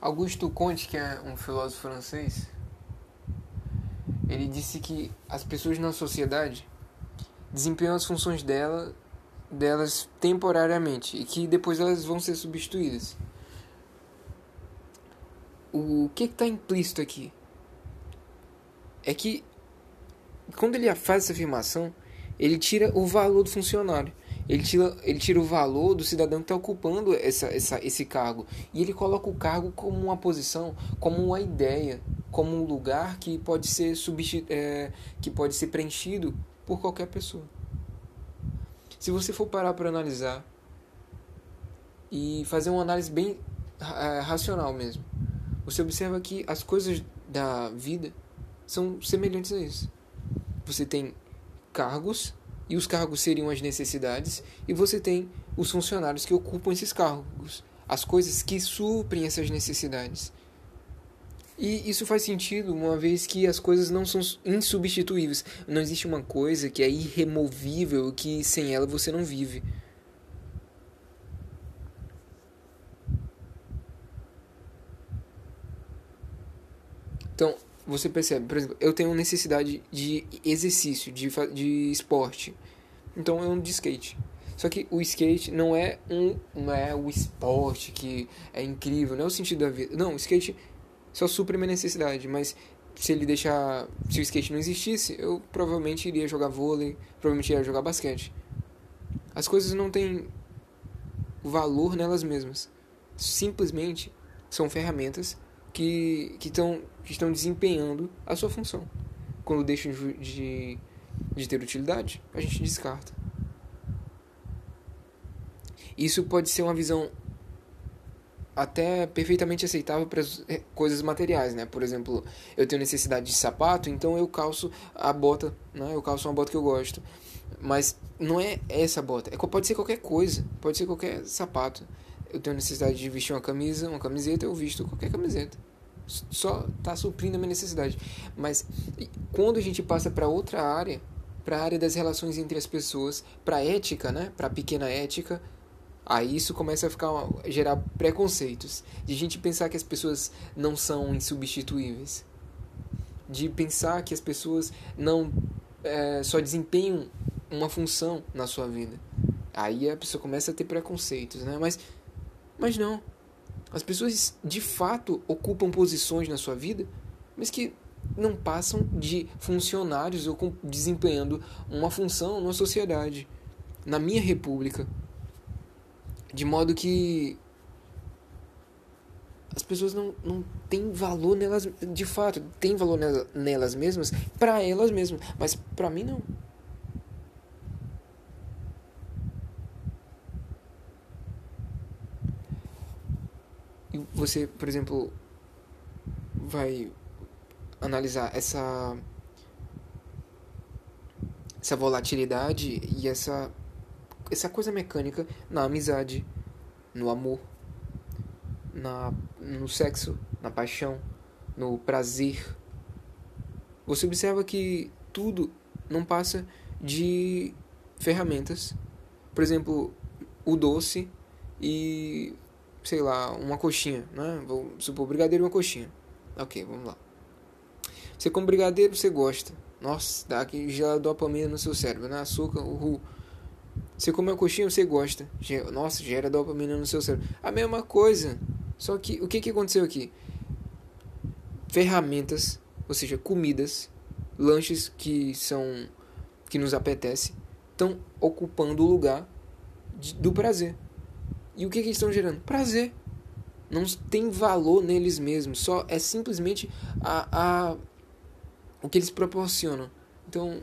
Augusto Comte, que é um filósofo francês, ele disse que as pessoas na sociedade desempenham as funções dela, delas temporariamente e que depois elas vão ser substituídas. O que está implícito aqui? É que quando ele faz essa afirmação, ele tira o valor do funcionário. Ele tira, ele tira o valor do cidadão que está ocupando essa, essa, esse cargo. E ele coloca o cargo como uma posição, como uma ideia, como um lugar que pode ser, é, que pode ser preenchido por qualquer pessoa. Se você for parar para analisar e fazer uma análise bem é, racional mesmo, você observa que as coisas da vida são semelhantes a isso. Você tem cargos e os cargos seriam as necessidades, e você tem os funcionários que ocupam esses cargos, as coisas que suprem essas necessidades. E isso faz sentido uma vez que as coisas não são insubstituíveis. Não existe uma coisa que é irremovível que sem ela você não vive. Então, você percebe, por exemplo, eu tenho necessidade de exercício, de, de esporte. Então eu ando de skate. Só que o skate não é um não é o esporte que é incrível, não é o sentido da vida. Não, o skate só supre minha necessidade, mas se ele deixar, se o skate não existisse, eu provavelmente iria jogar vôlei, provavelmente iria jogar basquete. As coisas não têm valor nelas mesmas. Simplesmente são ferramentas que, que, tão, que estão desempenhando a sua função. Quando deixam de, de ter utilidade, a gente descarta. Isso pode ser uma visão até perfeitamente aceitável para as eh, coisas materiais, né? Por exemplo, eu tenho necessidade de sapato, então eu calço a bota, né? Eu calço uma bota que eu gosto. Mas não é essa bota, é, pode ser qualquer coisa, pode ser qualquer sapato. Eu tenho necessidade de vestir uma camisa, uma camiseta, eu visto qualquer camiseta só está suprindo a minha necessidade. Mas quando a gente passa para outra área, para a área das relações entre as pessoas, para a ética, né? para a pequena ética, aí isso começa a ficar a gerar preconceitos. De gente pensar que as pessoas não são insubstituíveis. De pensar que as pessoas não é, só desempenham uma função na sua vida. Aí a pessoa começa a ter preconceitos, né? Mas, mas não. As pessoas de fato ocupam posições na sua vida, mas que não passam de funcionários ou desempenhando uma função na sociedade, na minha república. De modo que as pessoas não, não têm valor nelas, de fato, têm valor nelas mesmas, para elas mesmas, mas para mim não. Você, por exemplo, vai analisar essa essa volatilidade e essa essa coisa mecânica na amizade, no amor, na no sexo, na paixão, no prazer. Você observa que tudo não passa de ferramentas. Por exemplo, o doce e sei lá, uma coxinha, né? Vou supor brigadeiro e uma coxinha. Ok, vamos lá. Você come brigadeiro, você gosta. Nossa, dá aqui gela dopamina no seu cérebro, né? Açúcar, uhul. Você come uma coxinha, você gosta. Nossa, gera dopamina no seu cérebro. A mesma coisa. Só que o que, que aconteceu aqui? Ferramentas, ou seja, comidas, lanches que são que nos apetece, estão ocupando o lugar de, do prazer. E o que, que estão gerando? Prazer. Não tem valor neles mesmos. Só é simplesmente a, a, o que eles proporcionam. Então,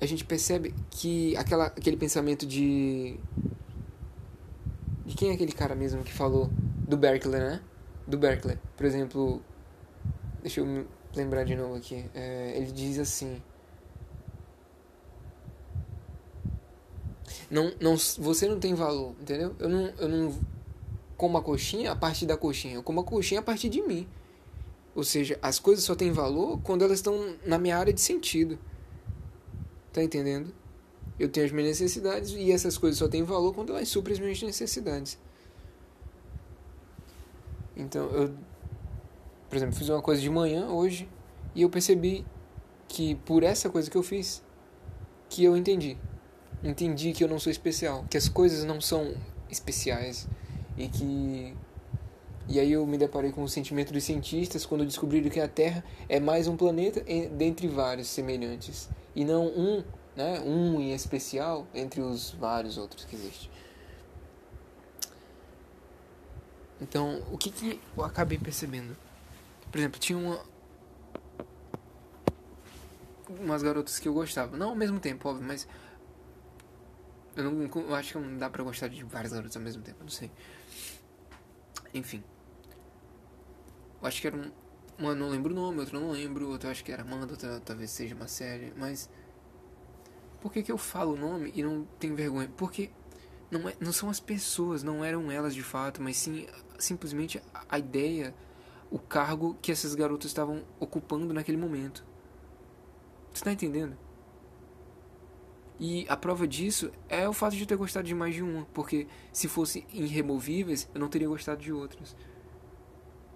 a gente percebe que aquela, aquele pensamento de. De quem é aquele cara mesmo que falou? Do Berkeley, né? Do Berkeley. Por exemplo. Deixa eu lembrar de novo aqui. É, ele diz assim. Não, não, você não tem valor, entendeu? Eu não, eu não como a coxinha a partir da coxinha, eu como a coxinha a partir de mim. Ou seja, as coisas só têm valor quando elas estão na minha área de sentido. Tá entendendo? Eu tenho as minhas necessidades e essas coisas só têm valor quando elas suprem as minhas necessidades. Então, eu, por exemplo, fiz uma coisa de manhã hoje e eu percebi que por essa coisa que eu fiz, que eu entendi. Entendi que eu não sou especial, que as coisas não são especiais e que e aí eu me deparei com o sentimento dos cientistas quando descobriram que a Terra é mais um planeta dentre vários semelhantes e não um, né, um em especial entre os vários outros que existem. Então, o que, que eu acabei percebendo? Por exemplo, tinha uma umas garotas que eu gostava, não ao mesmo tempo, óbvio, mas eu não eu acho que não dá para gostar de várias garotas ao mesmo tempo, não sei. Enfim. Eu acho que era um. Uma não lembro o nome, outra não lembro, outra acho que era Amanda, outra talvez seja uma série, mas. Por que, que eu falo o nome e não tenho vergonha? Porque não, é, não são as pessoas, não eram elas de fato, mas sim simplesmente a ideia, o cargo que essas garotas estavam ocupando naquele momento. Você tá entendendo? E a prova disso é o fato de eu ter gostado de mais de uma, porque se fosse irremovíveis, eu não teria gostado de outras.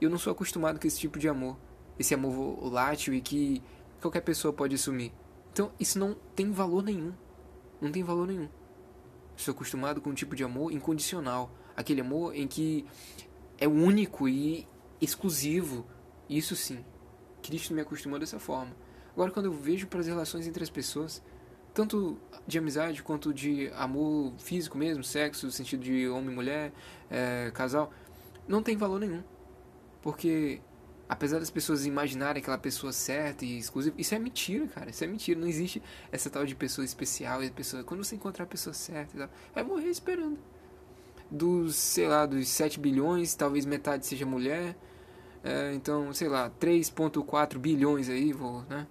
Eu não sou acostumado com esse tipo de amor, esse amor volátil e que qualquer pessoa pode assumir. Então, isso não tem valor nenhum. Não tem valor nenhum. Estou acostumado com um tipo de amor incondicional, aquele amor em que é único e exclusivo. Isso sim. Cristo me acostumou dessa forma. Agora, quando eu vejo para as relações entre as pessoas, tanto de amizade quanto de amor físico mesmo, sexo, sentido de homem e mulher, é, casal, não tem valor nenhum. Porque, apesar das pessoas imaginarem aquela pessoa certa e exclusiva, isso é mentira, cara. Isso é mentira. Não existe essa tal de pessoa especial e pessoa. Quando você encontrar a pessoa certa, vai morrer esperando. Dos, sei lá, dos 7 bilhões, talvez metade seja mulher. É, então, sei lá, 3,4 bilhões aí, vou, né?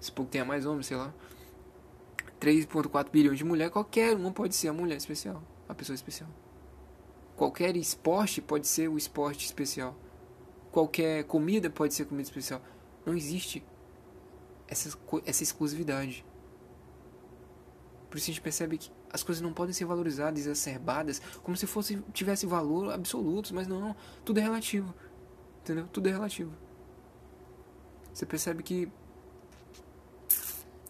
Se pouco tenha mais homens, sei lá. 3,4 bilhões de mulher, qualquer uma pode ser a mulher especial, a pessoa especial. Qualquer esporte pode ser o esporte especial. Qualquer comida pode ser comida especial. Não existe essa, essa exclusividade. Por isso a gente percebe que as coisas não podem ser valorizadas, exacerbadas, como se fosse tivesse valor absoluto, mas não, tudo é relativo. Entendeu? Tudo é relativo. Você percebe que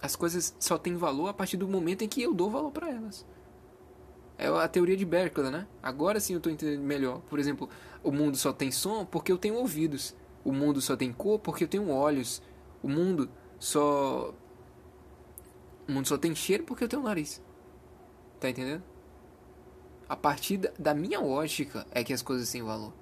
as coisas só têm valor a partir do momento em que eu dou valor para elas. É a teoria de Berkeley, né? Agora sim eu estou entendendo melhor. Por exemplo, o mundo só tem som porque eu tenho ouvidos. O mundo só tem cor porque eu tenho olhos. O mundo só. O mundo só tem cheiro porque eu tenho nariz. Tá entendendo? A partir da minha lógica é que as coisas têm valor.